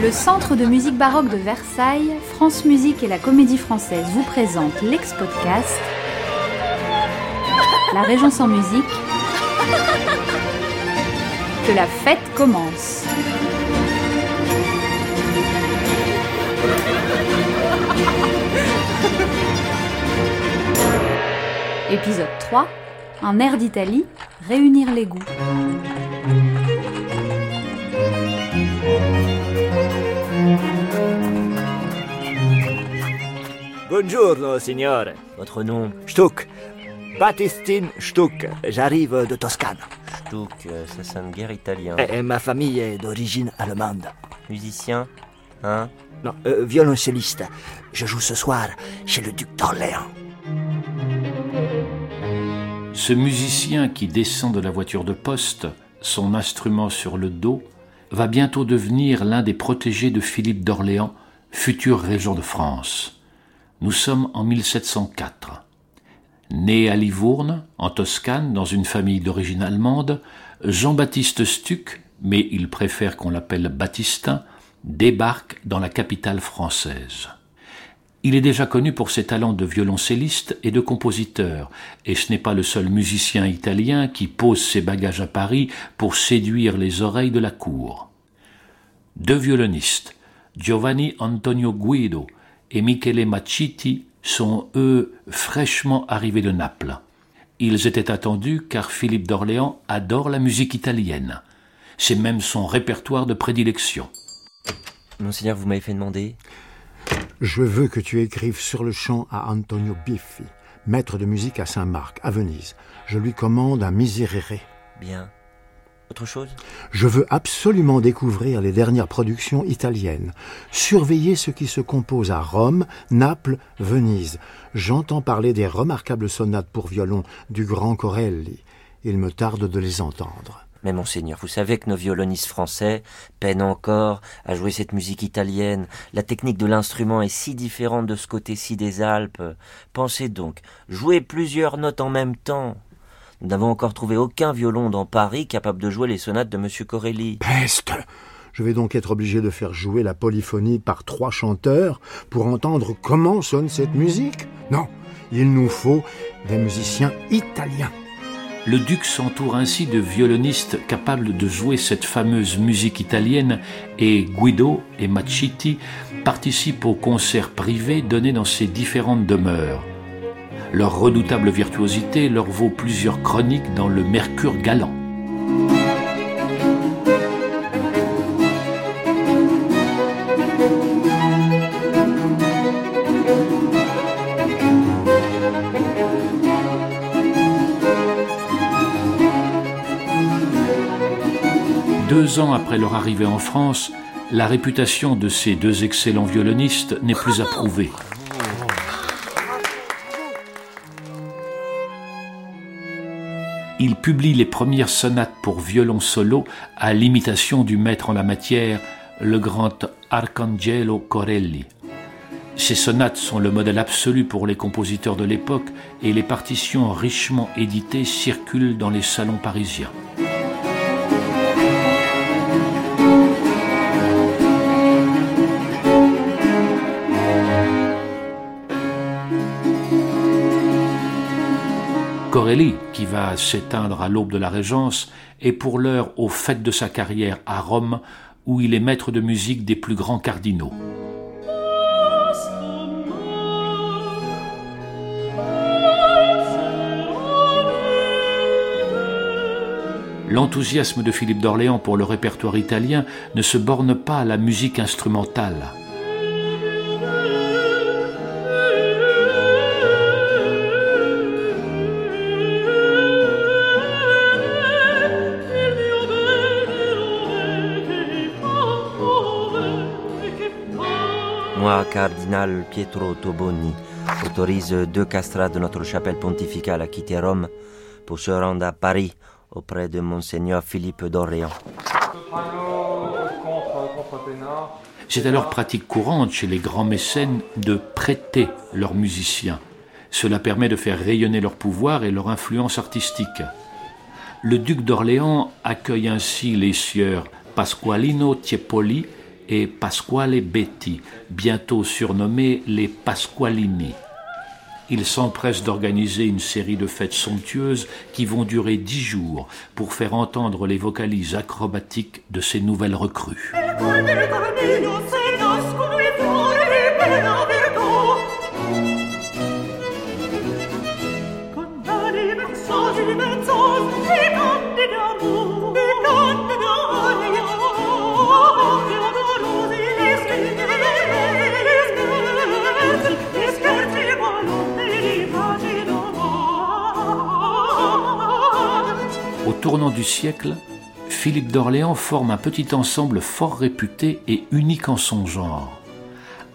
Le Centre de musique baroque de Versailles, France Musique et la Comédie Française vous présentent l'ex-podcast La Régence en musique. Que la fête commence. Épisode 3 Un air d'Italie, réunir les goûts. Buongiorno, signore. Votre nom? Stuck. Battistine Stuck. J'arrive de Toscane. Stuck, euh, ça sonne guère italien. Et, et ma famille est d'origine allemande. Musicien? Hein? Non, euh, violoncelliste. Je joue ce soir chez le duc d'Orléans. Ce musicien qui descend de la voiture de poste, son instrument sur le dos, va bientôt devenir l'un des protégés de Philippe d'Orléans, futur régent de France. Nous sommes en 1704. Né à Livourne, en Toscane, dans une famille d'origine allemande, Jean-Baptiste Stuck, mais il préfère qu'on l'appelle Baptistin, débarque dans la capitale française. Il est déjà connu pour ses talents de violoncelliste et de compositeur, et ce n'est pas le seul musicien italien qui pose ses bagages à Paris pour séduire les oreilles de la cour. Deux violonistes, Giovanni Antonio Guido et Michele Maciti, sont eux fraîchement arrivés de Naples. Ils étaient attendus car Philippe d'Orléans adore la musique italienne. C'est même son répertoire de prédilection. Monseigneur, vous m'avez fait demander Je veux que tu écrives sur le champ à Antonio Biffi, maître de musique à Saint-Marc, à Venise. Je lui commande un miserere. Bien. Autre chose? Je veux absolument découvrir les dernières productions italiennes, surveiller ce qui se compose à Rome, Naples, Venise. J'entends parler des remarquables sonates pour violon du grand Corelli. Il me tarde de les entendre. Mais monseigneur, vous savez que nos violonistes français peinent encore à jouer cette musique italienne. La technique de l'instrument est si différente de ce côté-ci des Alpes. Pensez donc, jouer plusieurs notes en même temps. Nous n'avons encore trouvé aucun violon dans Paris capable de jouer les sonates de M. Corelli. Peste Je vais donc être obligé de faire jouer la polyphonie par trois chanteurs pour entendre comment sonne cette musique Non, il nous faut des musiciens italiens. Le duc s'entoure ainsi de violonistes capables de jouer cette fameuse musique italienne et Guido et Maciti participent aux concerts privés donnés dans ces différentes demeures. Leur redoutable virtuosité leur vaut plusieurs chroniques dans le Mercure galant. Deux ans après leur arrivée en France, la réputation de ces deux excellents violonistes n'est plus approuvée. Il publie les premières sonates pour violon solo à l'imitation du maître en la matière, le grand Arcangelo Corelli. Ces sonates sont le modèle absolu pour les compositeurs de l'époque et les partitions richement éditées circulent dans les salons parisiens. Qui va s'éteindre à l'aube de la Régence, est pour l'heure au fait de sa carrière à Rome, où il est maître de musique des plus grands cardinaux. L'enthousiasme de Philippe d'Orléans pour le répertoire italien ne se borne pas à la musique instrumentale. Pietro Toboni, autorise deux castrats de notre chapelle pontificale à quitter Rome pour se rendre à Paris auprès de Monseigneur Philippe d'Orléans. C'est alors pratique courante chez les grands mécènes de prêter leurs musiciens. Cela permet de faire rayonner leur pouvoir et leur influence artistique. Le duc d'Orléans accueille ainsi les sieurs Pasqualino Tiepoli et Pasquale Betti, bientôt surnommés les Pasqualini. Ils s'empressent d'organiser une série de fêtes somptueuses qui vont durer dix jours pour faire entendre les vocalises acrobatiques de ces nouvelles recrues. Tournant du siècle, Philippe d'Orléans forme un petit ensemble fort réputé et unique en son genre.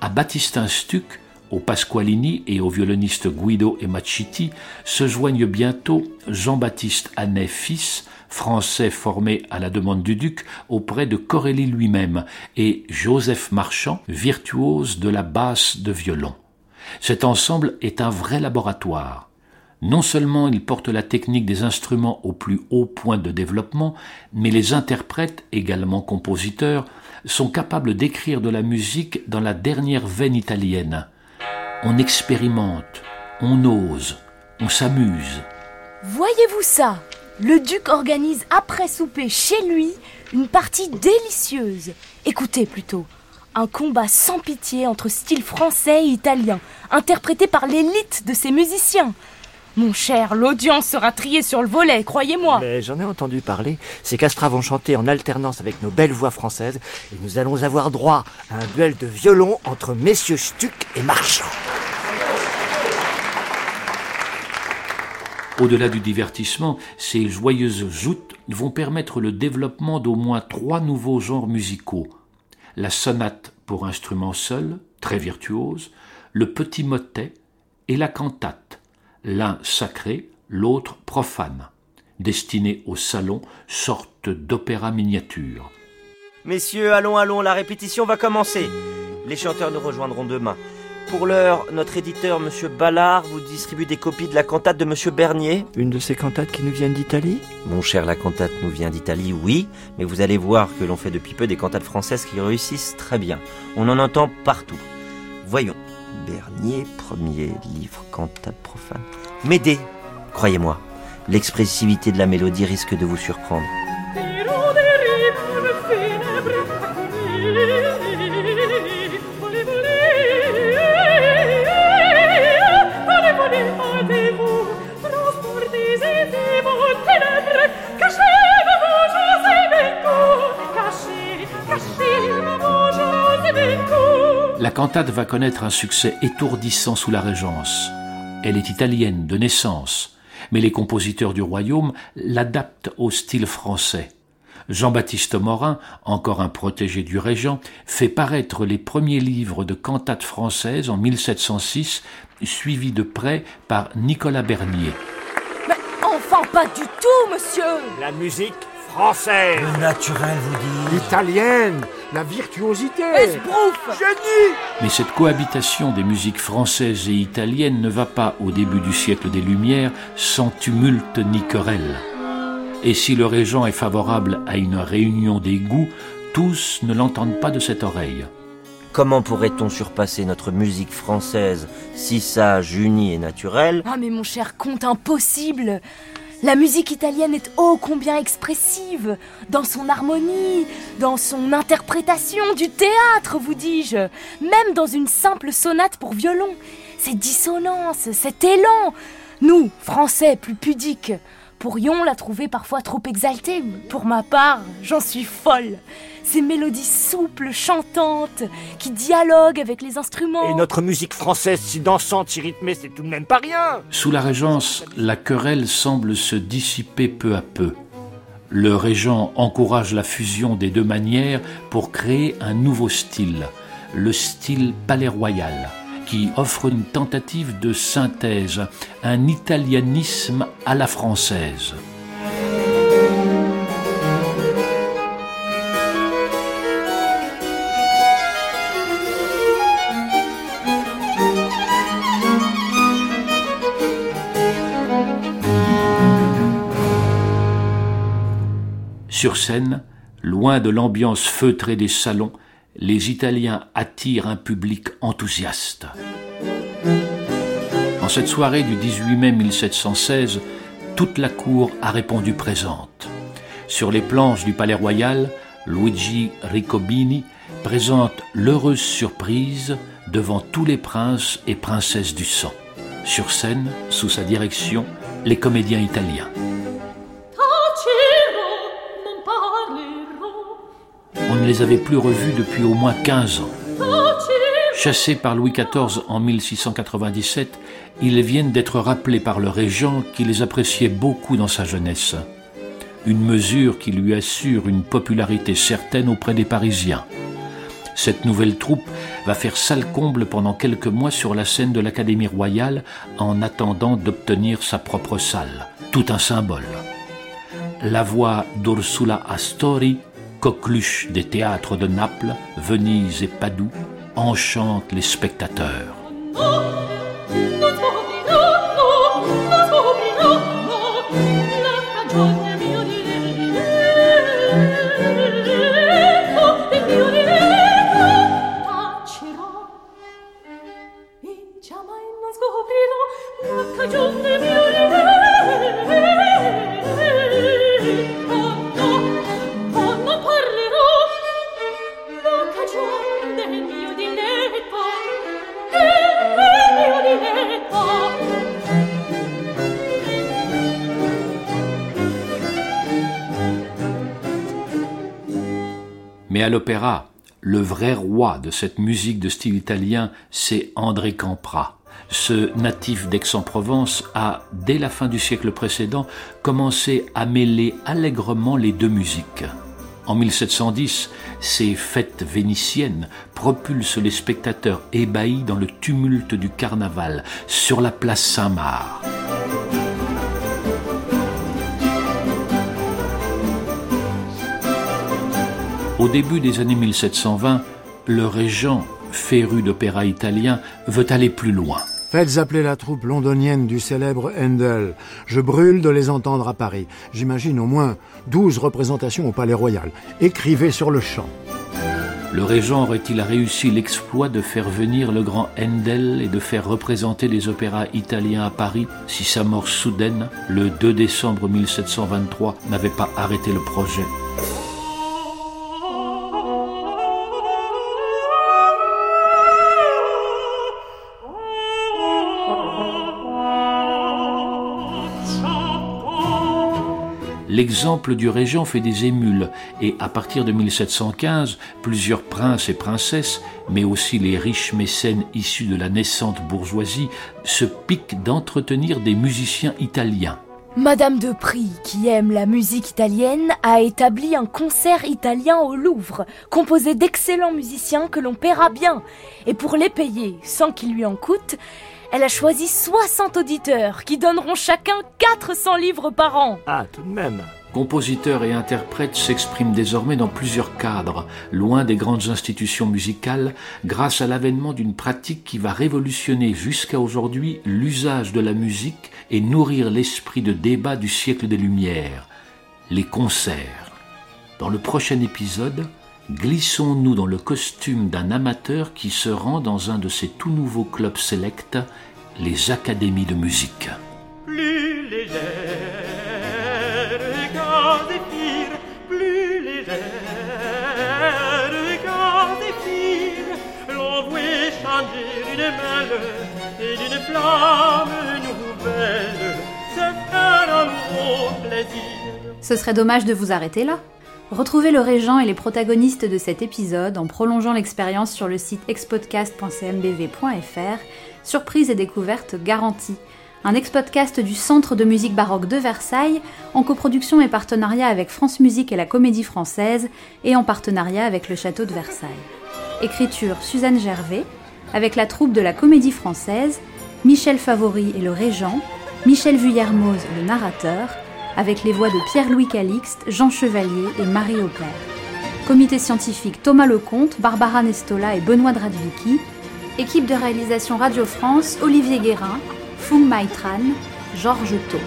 À Battistin Stuc, au Pasqualini et au violoniste Guido et Machiti se joignent bientôt Jean-Baptiste Annet fils, français formé à la demande du duc auprès de Corelli lui-même, et Joseph Marchand, virtuose de la basse de violon. Cet ensemble est un vrai laboratoire. Non seulement il porte la technique des instruments au plus haut point de développement, mais les interprètes, également compositeurs, sont capables d'écrire de la musique dans la dernière veine italienne. On expérimente, on ose, on s'amuse. Voyez-vous ça? Le duc organise après souper chez lui une partie délicieuse. Écoutez plutôt. Un combat sans pitié entre style français et italien, interprété par l'élite de ces musiciens. Mon cher, l'audience sera triée sur le volet, croyez-moi. Mais j'en ai entendu parler. Ces castras vont chanter en alternance avec nos belles voix françaises et nous allons avoir droit à un duel de violon entre messieurs Stuck et Marchand. Au-delà du divertissement, ces joyeuses joutes vont permettre le développement d'au moins trois nouveaux genres musicaux. La sonate pour instrument seul, très virtuose, le petit motet et la cantate, l'un sacré, l'autre profane, destiné au salon, sorte d'opéra miniature. Messieurs, allons, allons, la répétition va commencer. Les chanteurs nous rejoindront demain. Pour l'heure, notre éditeur, Monsieur Ballard, vous distribue des copies de la cantate de Monsieur Bernier. Une de ces cantates qui nous viennent d'Italie? Mon cher, la cantate nous vient d'Italie, oui, mais vous allez voir que l'on fait depuis peu des cantates françaises qui réussissent très bien. On en entend partout. Voyons. Bernier, premier livre cantate profane. M'aider, croyez-moi. L'expressivité de la mélodie risque de vous surprendre. Cantate va connaître un succès étourdissant sous la Régence. Elle est italienne de naissance, mais les compositeurs du royaume l'adaptent au style français. Jean-Baptiste Morin, encore un protégé du régent, fait paraître les premiers livres de cantates françaises en 1706, suivis de près par Nicolas Bernier. Mais enfin pas du tout, monsieur La musique française Le naturel, vous dit L'italienne, la virtuosité. Esbrouf Génie Mais cette cohabitation des musiques françaises et italiennes ne va pas, au début du siècle des Lumières, sans tumulte ni querelle. Et si le régent est favorable à une réunion des goûts, tous ne l'entendent pas de cette oreille. Comment pourrait-on surpasser notre musique française, si sage, unie et naturelle? Ah mais mon cher comte, impossible La musique italienne est ô combien expressive, dans son harmonie, dans son interprétation du théâtre, vous dis-je, même dans une simple sonate pour violon. Cette dissonance, cet élan, nous, Français plus pudiques, pourrions la trouver parfois trop exaltée. Pour ma part, j'en suis folle. Ces mélodies souples, chantantes, qui dialoguent avec les instruments. Et notre musique française si dansante, si rythmée, c'est tout de même pas rien Sous la Régence, la querelle semble se dissiper peu à peu. Le régent encourage la fusion des deux manières pour créer un nouveau style, le style palais royal, qui offre une tentative de synthèse, un italianisme à la française. Sur scène, loin de l'ambiance feutrée des salons, les Italiens attirent un public enthousiaste. En cette soirée du 18 mai 1716, toute la cour a répondu présente. Sur les planches du Palais Royal, Luigi Riccobini présente l'heureuse surprise devant tous les princes et princesses du sang. Sur scène, sous sa direction, les comédiens italiens. Les avait plus revus depuis au moins 15 ans. Chassés par Louis XIV en 1697, ils viennent d'être rappelés par le régent qui les appréciait beaucoup dans sa jeunesse. Une mesure qui lui assure une popularité certaine auprès des Parisiens. Cette nouvelle troupe va faire sale comble pendant quelques mois sur la scène de l'Académie royale en attendant d'obtenir sa propre salle. Tout un symbole. La voix d'Ursula Astori, coqueluche des théâtres de Naples, Venise et Padoue, enchante les spectateurs. Mais à l'opéra, le vrai roi de cette musique de style italien, c'est André Campra. Ce natif d'Aix-en-Provence a, dès la fin du siècle précédent, commencé à mêler allègrement les deux musiques. En 1710, ces fêtes vénitiennes propulsent les spectateurs ébahis dans le tumulte du carnaval sur la place Saint-Marc. Au début des années 1720, le régent, féru d'opéra italien, veut aller plus loin. Faites appeler la troupe londonienne du célèbre Handel. Je brûle de les entendre à Paris. J'imagine au moins 12 représentations au Palais Royal. Écrivez sur le champ. Le régent aurait-il réussi l'exploit de faire venir le grand Handel et de faire représenter les opéras italiens à Paris si sa mort soudaine, le 2 décembre 1723, n'avait pas arrêté le projet? L'exemple du régent fait des émules et à partir de 1715, plusieurs princes et princesses, mais aussi les riches mécènes issus de la naissante bourgeoisie, se piquent d'entretenir des musiciens italiens. Madame de Prie, qui aime la musique italienne, a établi un concert italien au Louvre, composé d'excellents musiciens que l'on paiera bien. Et pour les payer sans qu'il lui en coûte, elle a choisi 60 auditeurs qui donneront chacun 400 livres par an. Ah, tout de même. Compositeurs et interprètes s'expriment désormais dans plusieurs cadres, loin des grandes institutions musicales, grâce à l'avènement d'une pratique qui va révolutionner jusqu'à aujourd'hui l'usage de la musique et nourrir l'esprit de débat du siècle des Lumières, les concerts. Dans le prochain épisode, glissons-nous dans le costume d'un amateur qui se rend dans un de ces tout nouveaux clubs sélects, les académies de musique. Plus légère, quand zéphyr, plus légère, quand zéphyr, l'envoyer changer d'une main et d'une flamme nouvelle, se faire un beau plaisir. Ce serait dommage de vous arrêter là. Retrouvez le régent et les protagonistes de cet épisode en prolongeant l'expérience sur le site expodcast.cmbv.fr. Surprise et découverte garantie. Un ex-podcast du Centre de musique baroque de Versailles, en coproduction et partenariat avec France Musique et la Comédie Française, et en partenariat avec le Château de Versailles. Écriture Suzanne Gervais, avec la troupe de la Comédie Française, Michel Favori et le régent, Michel Vuillermoz le narrateur, avec les voix de Pierre-Louis Calixte, Jean Chevalier et Marie Aubert. Comité scientifique Thomas Lecomte, Barbara Nestola et Benoît Dradvicki. Équipe de réalisation Radio France, Olivier Guérin, Fung Maitran, Georges Thau.